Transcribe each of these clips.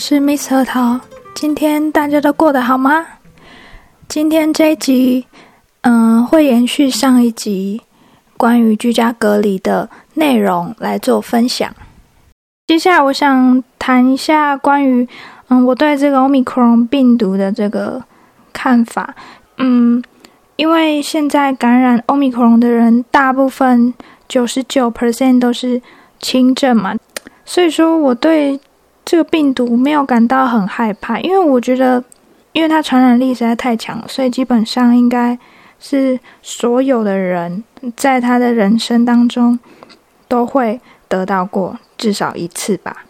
是 Miss 核桃。今天大家都过得好吗？今天这一集，嗯，会延续上一集关于居家隔离的内容来做分享。接下来，我想谈一下关于，嗯，我对这个 Omicron 病毒的这个看法。嗯，因为现在感染 Omicron 的人，大部分九十九 percent 都是轻症嘛，所以说我对。这个病毒没有感到很害怕，因为我觉得，因为它传染力实在太强了，所以基本上应该是所有的人在他的人生当中都会得到过至少一次吧。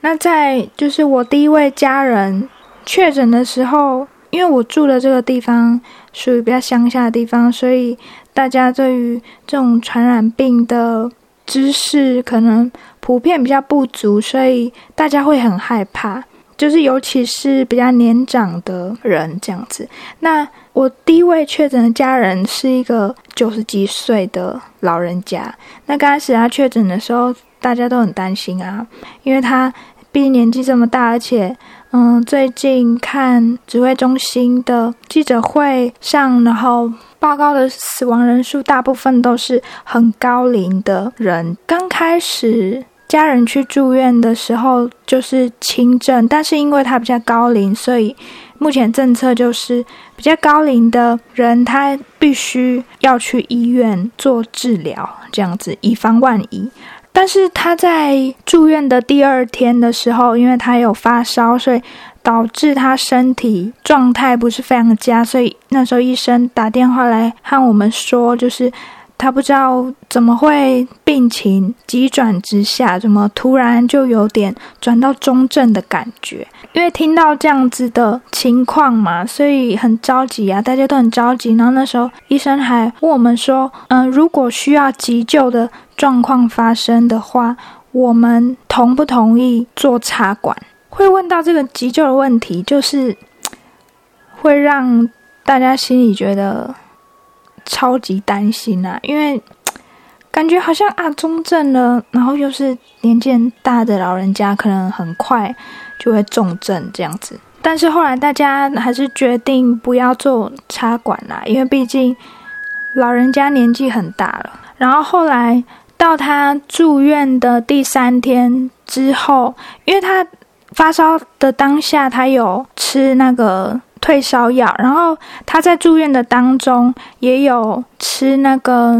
那在就是我第一位家人确诊的时候，因为我住的这个地方属于比较乡下的地方，所以大家对于这种传染病的知识可能。普遍比较不足，所以大家会很害怕，就是尤其是比较年长的人这样子。那我第一位确诊的家人是一个九十几岁的老人家。那刚开始他确诊的时候，大家都很担心啊，因为他毕竟年纪这么大，而且嗯，最近看指挥中心的记者会上，然后。报告的死亡人数大部分都是很高龄的人。刚开始家人去住院的时候就是轻症，但是因为他比较高龄，所以目前政策就是比较高龄的人他必须要去医院做治疗，这样子以防万一。但是他在住院的第二天的时候，因为他有发烧，所以。导致他身体状态不是非常佳，所以那时候医生打电话来和我们说，就是他不知道怎么会病情急转直下，怎么突然就有点转到中症的感觉。因为听到这样子的情况嘛，所以很着急啊，大家都很着急。然后那时候医生还问我们说，嗯，如果需要急救的状况发生的话，我们同不同意做插管？会问到这个急救的问题，就是会让大家心里觉得超级担心啊，因为感觉好像啊中症了，然后又是年纪大的老人家，可能很快就会重症这样子。但是后来大家还是决定不要做插管啦，因为毕竟老人家年纪很大了。然后后来到他住院的第三天之后，因为他。发烧的当下，他有吃那个退烧药，然后他在住院的当中也有吃那个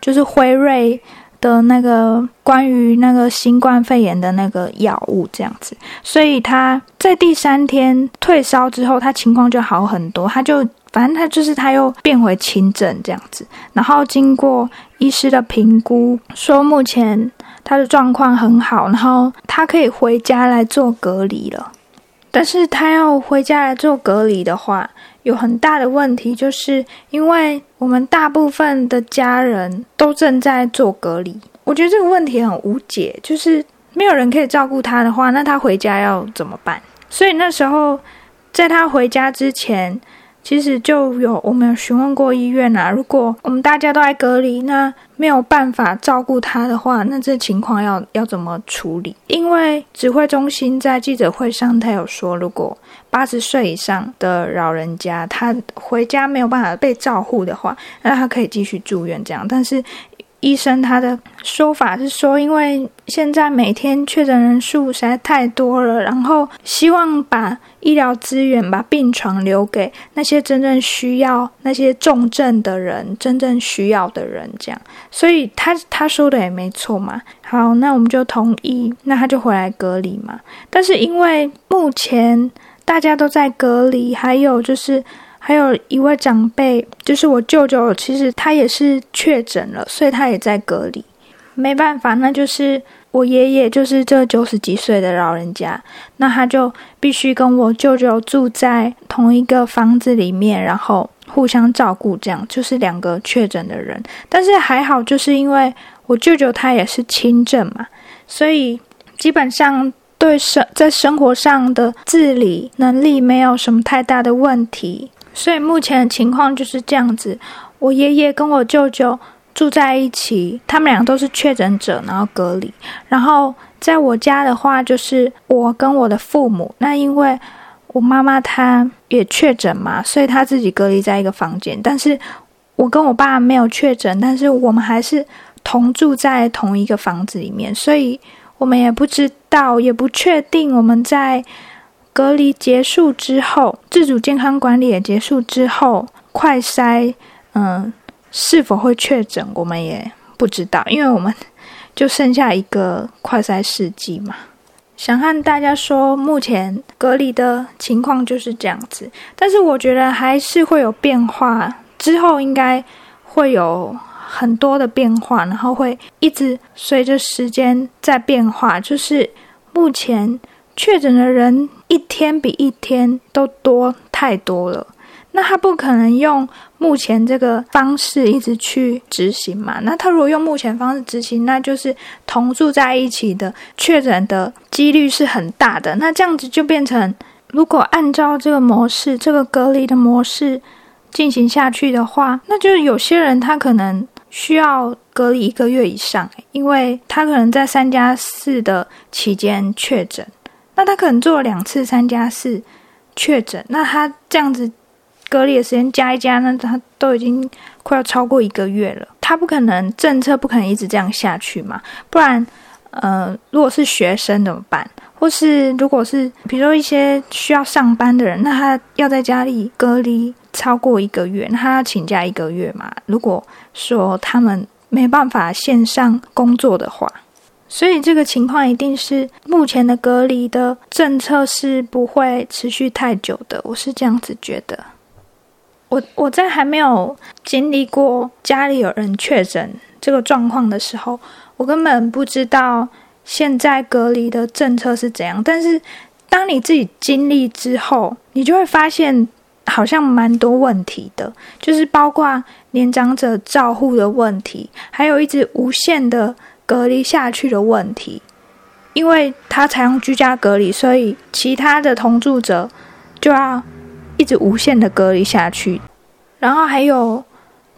就是辉瑞的那个关于那个新冠肺炎的那个药物这样子，所以他在第三天退烧之后，他情况就好很多，他就反正他就是他又变回轻症这样子，然后经过医师的评估，说目前。他的状况很好，然后他可以回家来做隔离了。但是他要回家来做隔离的话，有很大的问题，就是因为我们大部分的家人都正在做隔离。我觉得这个问题很无解，就是没有人可以照顾他的话，那他回家要怎么办？所以那时候在他回家之前。其实就有我们有询问过医院啊，如果我们大家都在隔离，那没有办法照顾他的话，那这情况要要怎么处理？因为指挥中心在记者会上他有说，如果八十岁以上的老人家他回家没有办法被照护的话，那他可以继续住院这样，但是。医生他的说法是说，因为现在每天确诊人数实在太多了，然后希望把医疗资源、把病床留给那些真正需要、那些重症的人、真正需要的人，这样。所以他他说的也没错嘛。好，那我们就同意，那他就回来隔离嘛。但是因为目前大家都在隔离，还有就是。还有一位长辈，就是我舅舅，其实他也是确诊了，所以他也在隔离。没办法，那就是我爷爷，就是这九十几岁的老人家，那他就必须跟我舅舅住在同一个房子里面，然后互相照顾，这样就是两个确诊的人。但是还好，就是因为我舅舅他也是轻症嘛，所以基本上对生在生活上的自理能力没有什么太大的问题。所以目前的情况就是这样子，我爷爷跟我舅舅住在一起，他们俩都是确诊者，然后隔离。然后在我家的话，就是我跟我的父母。那因为我妈妈她也确诊嘛，所以她自己隔离在一个房间。但是我跟我爸没有确诊，但是我们还是同住在同一个房子里面，所以我们也不知道，也不确定我们在隔离结束之后，自主健康管理也结束之后，快筛嗯是否会确诊，我们也不知道，因为我们。就剩下一个快筛试剂嘛，想和大家说，目前隔离的情况就是这样子。但是我觉得还是会有变化，之后应该会有很多的变化，然后会一直随着时间在变化。就是目前确诊的人一天比一天都多太多了。那他不可能用目前这个方式一直去执行嘛？那他如果用目前方式执行，那就是同住在一起的确诊的几率是很大的。那这样子就变成，如果按照这个模式、这个隔离的模式进行下去的话，那就是有些人他可能需要隔离一个月以上，因为他可能在三加四的期间确诊，那他可能做了两次三加四确诊，那他这样子。隔离的时间加一加，那他都已经快要超过一个月了。他不可能政策不可能一直这样下去嘛？不然，呃，如果是学生怎么办？或是如果是比如说一些需要上班的人，那他要在家里隔离超过一个月，那他要请假一个月嘛？如果说他们没办法线上工作的话，所以这个情况一定是目前的隔离的政策是不会持续太久的。我是这样子觉得。我我在还没有经历过家里有人确诊这个状况的时候，我根本不知道现在隔离的政策是怎样。但是当你自己经历之后，你就会发现好像蛮多问题的，就是包括年长者照护的问题，还有一直无限的隔离下去的问题。因为他采用居家隔离，所以其他的同住者就要。一直无限的隔离下去，然后还有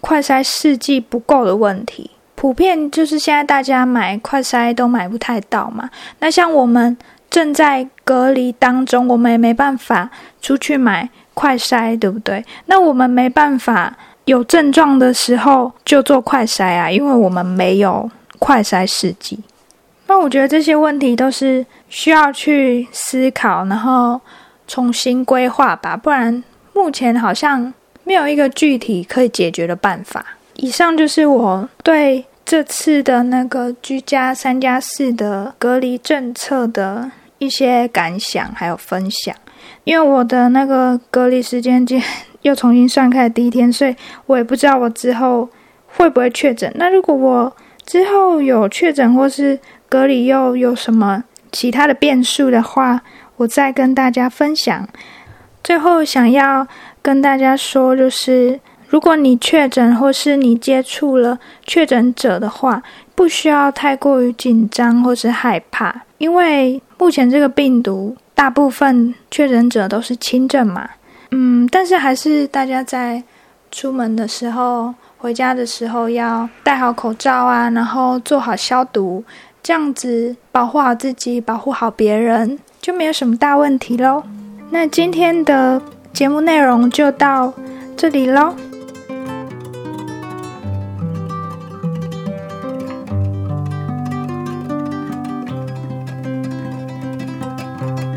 快筛试剂不够的问题，普遍就是现在大家买快筛都买不太到嘛。那像我们正在隔离当中，我们也没办法出去买快筛，对不对？那我们没办法有症状的时候就做快筛啊，因为我们没有快筛试剂。那我觉得这些问题都是需要去思考，然后。重新规划吧，不然目前好像没有一个具体可以解决的办法。以上就是我对这次的那个居家三加四的隔离政策的一些感想还有分享。因为我的那个隔离时间 又重新算开第一天，所以我也不知道我之后会不会确诊。那如果我之后有确诊或是隔离又有什么其他的变数的话，我再跟大家分享。最后想要跟大家说，就是如果你确诊或是你接触了确诊者的话，不需要太过于紧张或是害怕，因为目前这个病毒大部分确诊者都是轻症嘛。嗯，但是还是大家在出门的时候、回家的时候要戴好口罩啊，然后做好消毒，这样子保护好自己，保护好别人。就没有什么大问题喽。那今天的节目内容就到这里喽。